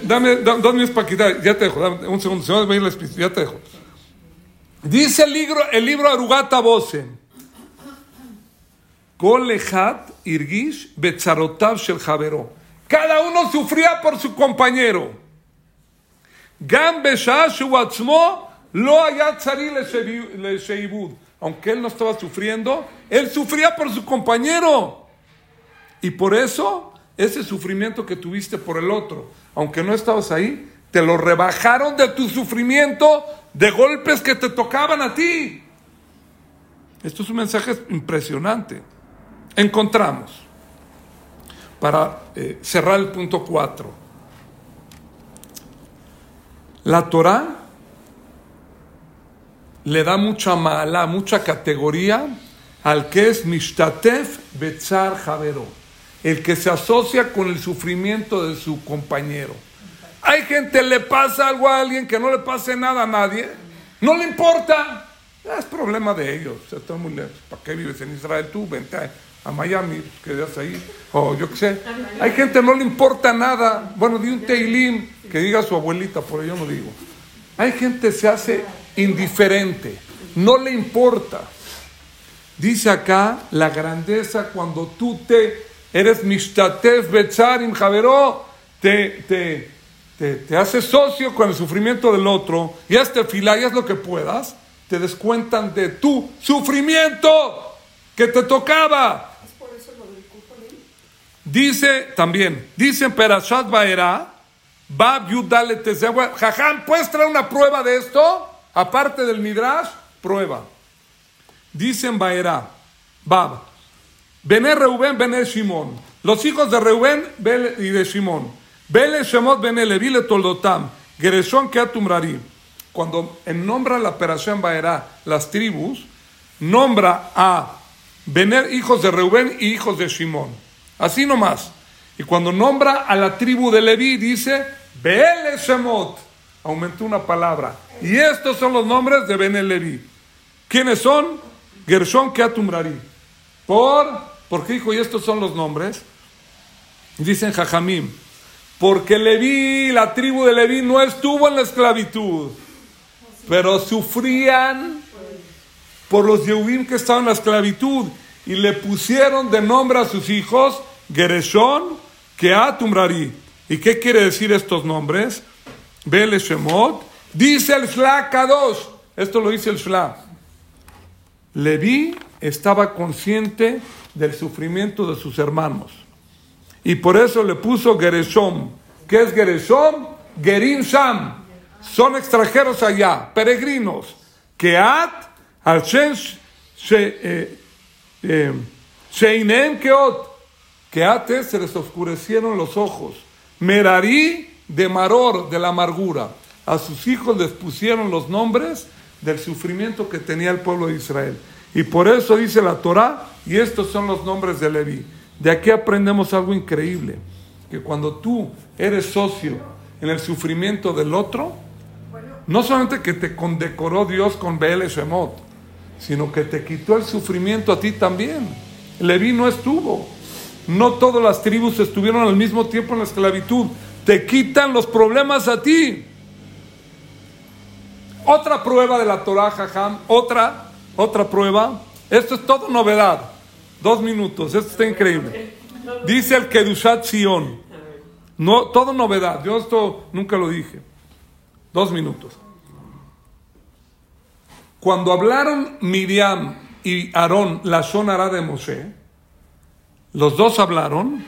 dame, dame, para quitar, ya te dejo, dame un segundo, ya te dejo. Dice el libro, el libro Arugata Bosen, Kolehat irgish betzarotav shel javero. Cada uno sufría por su compañero. Gam besha shu atzmo lo hayat tzari le Aunque él no estaba sufriendo, él sufría por su compañero. Y por eso, ese sufrimiento que tuviste por el otro, aunque no estabas ahí, te lo rebajaron de tu sufrimiento de golpes que te tocaban a ti. Esto es un mensaje impresionante. Encontramos, para eh, cerrar el punto 4, la Torah le da mucha mala, mucha categoría al que es Mishtatef Betzar Javero, el que se asocia con el sufrimiento de su compañero. Hay gente, le pasa algo a alguien que no le pase nada a nadie, no le importa, es problema de ellos. está muy lejos. ¿Para qué vives en Israel tú? Vente a, Miami, quedas ahí, o yo qué sé. Hay gente no le importa nada. Bueno, di un teilim que diga a su abuelita, por ello no digo. Hay gente se hace indiferente, no le importa. Dice acá la grandeza cuando tú te eres mishtatef betzarim javeró, te, te, te, te, haces socio con el sufrimiento del otro y hazte fila y haz lo que puedas, te descuentan de tu sufrimiento que te tocaba. ¿Es por eso lo del Dice también, dice en Perashat Baera, Bab Yudale Jajam, ¿puedes traer una prueba de esto? Aparte del Midrash, prueba. Dicen Baera, Bab, Bené Reuben, Bené Shimon. Los hijos de Reuben y de Shimon. Bele Shemot, Bené Levi, Toldotam. Gereshon, Keatumrari. Cuando nombra la operación Baera las tribus, nombra a Bener hijos de Reuben y hijos de Shimon. Así nomás. Y cuando nombra a la tribu de Leví, dice Bele Shemot. Aumentó una palabra. Y estos son los nombres de Ben Leví. ¿Quiénes son? Gershon Keatumrari. ¿Por? ¿Por qué dijo? Y estos son los nombres. Dicen Jajamim. Porque Leví, la tribu de Leví, no estuvo en la esclavitud. Pero sufrían por los Yehudim que estaban en la esclavitud. Y le pusieron de nombre a sus hijos Gershon Keatumrari. ¿Y qué quiere decir estos nombres? Bele Shemot. Dice el Shla Kadosh. Esto lo dice el Shla. Leví estaba consciente del sufrimiento de sus hermanos. Y por eso le puso Gereshom. ¿Qué es Gereshom? Gerim Sham. Son extranjeros allá, peregrinos. Keat, al eh, eh, Sheinem Keot. Keat se les oscurecieron los ojos. Merari de Maror, de la amargura. A sus hijos les pusieron los nombres del sufrimiento que tenía el pueblo de Israel. Y por eso dice la Torah, y estos son los nombres de Leví. De aquí aprendemos algo increíble, que cuando tú eres socio en el sufrimiento del otro, no solamente que te condecoró Dios con Beel Shemot, sino que te quitó el sufrimiento a ti también. Leví no estuvo. No todas las tribus estuvieron al mismo tiempo en la esclavitud. Te quitan los problemas a ti. Otra prueba de la Torah, Jajam, otra, otra prueba. Esto es todo novedad. Dos minutos, esto está increíble. Dice el Kedushat Sion. No, todo novedad. Yo esto nunca lo dije. Dos minutos. Cuando hablaron Miriam y Aarón la sonará de Moshe, los dos hablaron,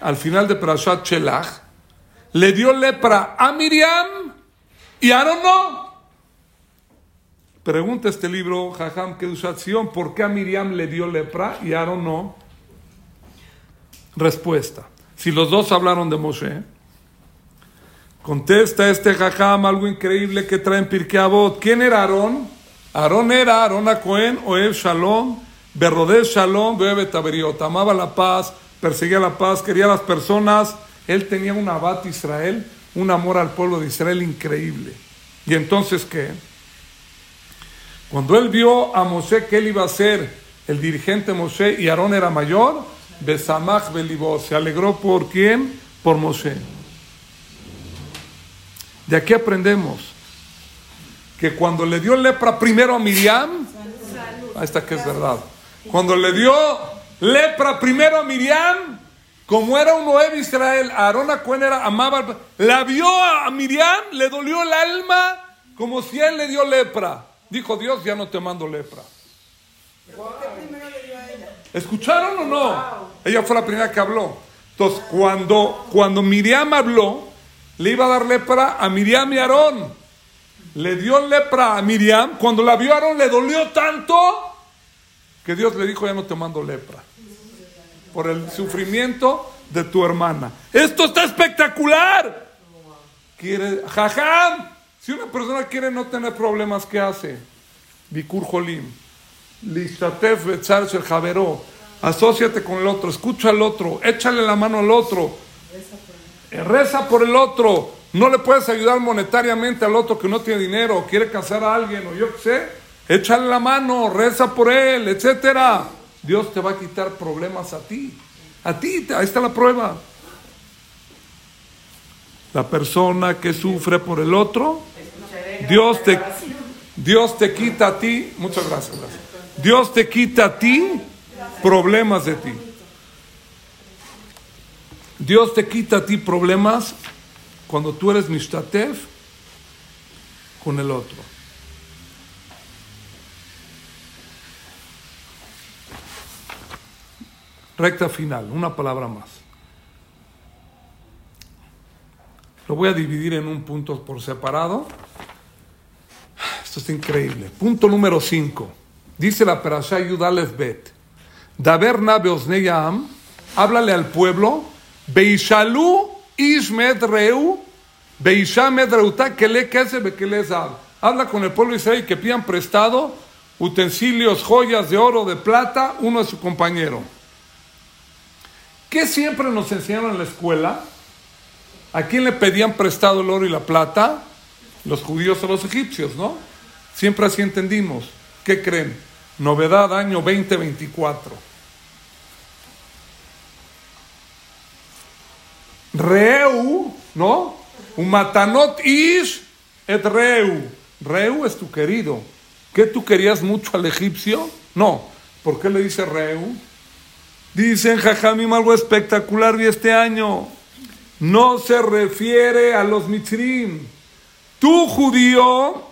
al final de Prashat Chelach, le dio lepra a Miriam y Aarón no. Pregunta este libro, Jajam Kedushación, ¿por qué a Miriam le dio lepra y a Aarón no? Respuesta. Si los dos hablaron de Moshe, contesta este Jajam algo increíble que trae en ¿Quién era Aarón? Aarón era Aarón Cohen, Oev Shalom, Berrodez Shalom, Bebe Taberiot. Amaba la paz, perseguía la paz, quería a las personas. Él tenía un abad Israel, un amor al pueblo de Israel increíble. ¿Y entonces qué? Cuando él vio a Moshe que él iba a ser el dirigente Moshe y Aarón era mayor, Besamach Belibó, se alegró por quién? Por Moshe. De aquí aprendemos que cuando le dio lepra primero a Miriam, ahí está que es verdad, cuando le dio lepra primero a Miriam, como era un Noé Israel, Aarón Acuen era, amaba, la vio a Miriam, le dolió el alma como si él le dio lepra. Dijo Dios, ya no te mando lepra. ¿Escucharon o no? Ella fue la primera que habló. Entonces, cuando, cuando Miriam habló, le iba a dar lepra a Miriam y Aarón. Le dio lepra a Miriam. Cuando la vio Aarón, le dolió tanto que Dios le dijo, ya no te mando lepra. Por el sufrimiento de tu hermana. Esto está espectacular. Quiere, jajam. Si una persona quiere no tener problemas, ¿qué hace? Bikur Jolim. Listatef Betzar Shel Javeró. Asociate con el otro, escucha al otro, échale la mano al otro. Reza por el otro. No le puedes ayudar monetariamente al otro que no tiene dinero, quiere casar a alguien, o yo qué sé. Échale la mano, reza por él, etcétera. Dios te va a quitar problemas a ti. A ti, ahí está la prueba. La persona que sufre por el otro, Dios te, Dios te quita a ti. Muchas gracias. Dios te quita a ti problemas de ti. Dios te quita a ti problemas cuando tú eres mishtatef con el otro. Recta final, una palabra más. Lo voy a dividir en un punto por separado. Es increíble. Punto número 5. Dice la Perashá Yudalef Bet. Daber Nabeosneyam, háblale al pueblo, Beishalu Ishmed Reu, Beishamed Reuta, que le que Habla con el pueblo de que pidan prestado utensilios, joyas de oro, de plata, uno de su compañero. ¿Qué siempre nos enseñaron en la escuela? ¿A quién le pedían prestado el oro y la plata? Los judíos a los egipcios, ¿no? Siempre así entendimos. ¿Qué creen? Novedad año 2024. Reu, ¿no? Umatanot ish et reu. Reu es tu querido. ¿Qué tú querías mucho al egipcio? No. ¿Por qué le dice Reu? Dicen Jajamim algo espectacular de este año. No se refiere a los mitzrim. Tú judío,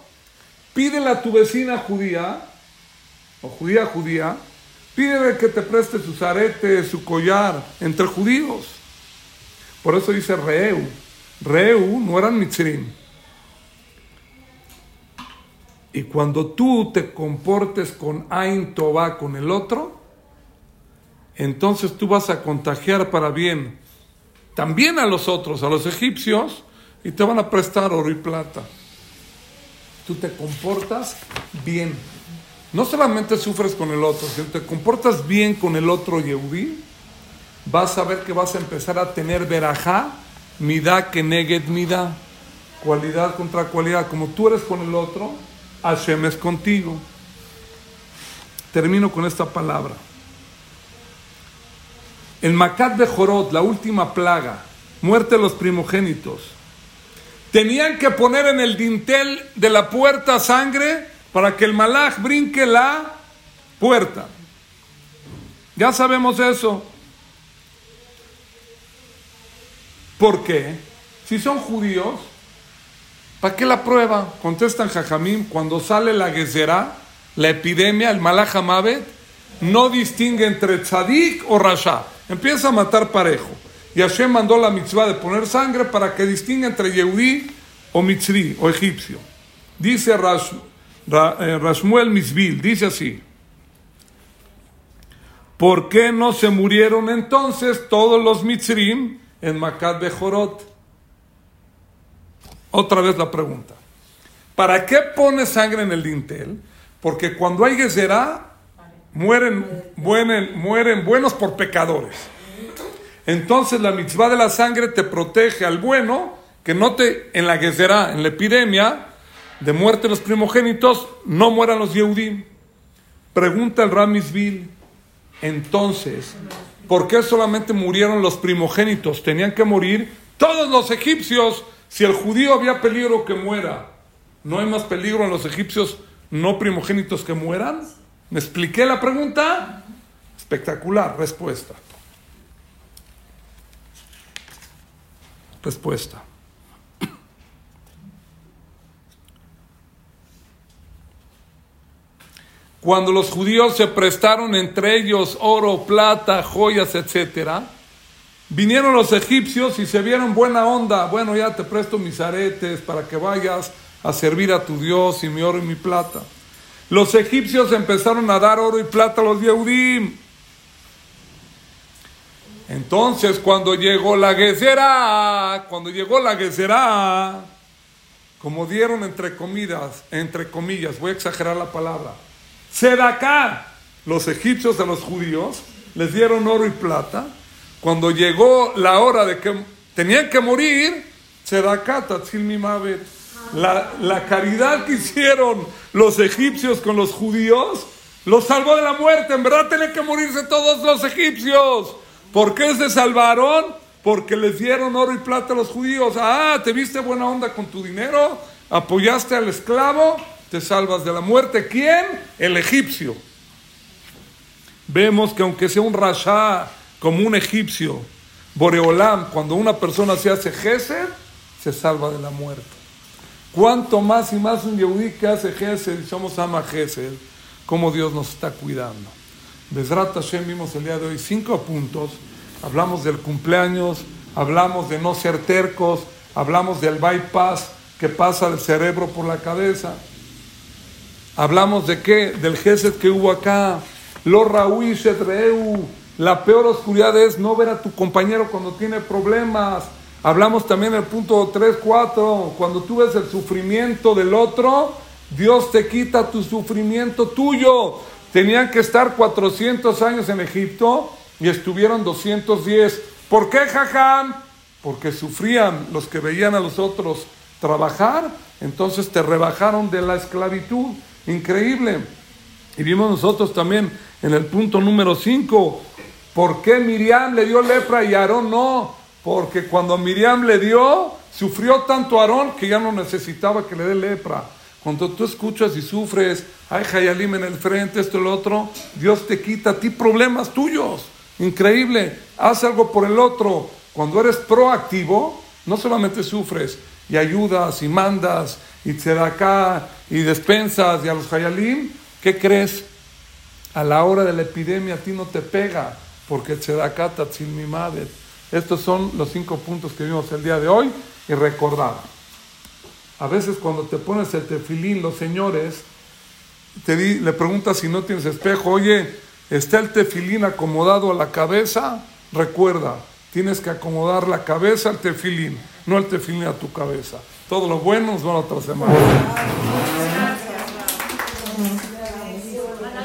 pídele a tu vecina judía o judía judía, pídele que te preste sus aretes, su collar, entre judíos. Por eso dice Reu. Reu no eran mitzrim. Y cuando tú te comportes con Ain Toba con el otro, entonces tú vas a contagiar para bien también a los otros, a los egipcios, y te van a prestar oro y plata. Tú te comportas bien no solamente sufres con el otro, si te comportas bien con el otro Yehudi, vas a ver que vas a empezar a tener verajá, midá que neget midá, cualidad contra cualidad. Como tú eres con el otro, Hashem es contigo. Termino con esta palabra. El Macat de Jorot, la última plaga, muerte de los primogénitos, tenían que poner en el dintel de la puerta sangre para que el malach brinque la puerta. Ya sabemos eso. ¿Por qué? Si son judíos, ¿para qué la prueba? Contestan Jajamim, cuando sale la gezerá, la epidemia, el Hamabet, no distingue entre tzadik o rasha. Empieza a matar parejo. Y Hashem mandó la mitzvah de poner sangre para que distinga entre Yehudí o mitzri o egipcio. Dice Rash, eh, Rasmuel Misbil, dice así. ¿Por qué no se murieron entonces todos los mitzrim en Macat Bejorot? Otra vez la pregunta. ¿Para qué pone sangre en el dintel? Porque cuando hay gezerá, mueren buenos por pecadores. Entonces la mitzvah de la sangre te protege al bueno, que no te, en la gezerá, en la epidemia, de muerte los primogénitos, no mueran los Yehudim. Pregunta el Ramisville, entonces, ¿por qué solamente murieron los primogénitos? Tenían que morir todos los egipcios. Si el judío había peligro que muera, ¿no hay más peligro en los egipcios no primogénitos que mueran? ¿Me expliqué la pregunta? Espectacular, respuesta. Respuesta. Cuando los judíos se prestaron entre ellos oro, plata, joyas, etc., vinieron los egipcios y se vieron buena onda. Bueno, ya te presto mis aretes para que vayas a servir a tu Dios y mi oro y mi plata. Los egipcios empezaron a dar oro y plata a los Yehudim. Entonces, cuando llegó la Gezerá, cuando llegó la Gezerá, como dieron entre comidas, entre comillas, voy a exagerar la palabra, Sedaká, los egipcios a los judíos, les dieron oro y plata. Cuando llegó la hora de que tenían que morir, Sedaká, Tatzil Mimavet, la, la caridad que hicieron los egipcios con los judíos, los salvó de la muerte. En verdad tenían que morirse todos los egipcios. ¿Por qué se salvaron? Porque les dieron oro y plata a los judíos. Ah, ¿te viste buena onda con tu dinero? ¿Apoyaste al esclavo? Te salvas de la muerte. ¿Quién? El egipcio. Vemos que aunque sea un rasha como un egipcio, Boreolam, cuando una persona se hace gesed, se salva de la muerte. Cuanto más y más un yehudí que hace gesed, somos ama gesed, como Dios nos está cuidando. Besrat Hashem vimos el día de hoy cinco puntos. Hablamos del cumpleaños, hablamos de no ser tercos, hablamos del bypass que pasa del cerebro por la cabeza. Hablamos de qué? Del Gesed que hubo acá. Lo Reu. La peor oscuridad es no ver a tu compañero cuando tiene problemas. Hablamos también del punto 3, 4. Cuando tú ves el sufrimiento del otro, Dios te quita tu sufrimiento tuyo. Tenían que estar 400 años en Egipto y estuvieron 210. ¿Por qué, jajam? Porque sufrían los que veían a los otros trabajar, entonces te rebajaron de la esclavitud. Increíble. Y vimos nosotros también en el punto número 5, ¿por qué Miriam le dio lepra y Aarón no? Porque cuando Miriam le dio, sufrió tanto Aarón que ya no necesitaba que le dé lepra. Cuando tú escuchas y sufres, hay Hayalim en el frente, esto y lo otro, Dios te quita a ti problemas tuyos. Increíble. Haz algo por el otro. Cuando eres proactivo, no solamente sufres y ayudas y mandas y acá y despensas y a los Hayalim, ¿qué crees? A la hora de la epidemia a ti no te pega, porque acá tatzil mi madre. Estos son los cinco puntos que vimos el día de hoy y recordar. A veces cuando te pones el tefilín, los señores, te le preguntas si no tienes espejo, oye, ¿está el tefilín acomodado a la cabeza? Recuerda, tienes que acomodar la cabeza al tefilín, no el tefilín a tu cabeza. Todo lo bueno nos va a otra semana.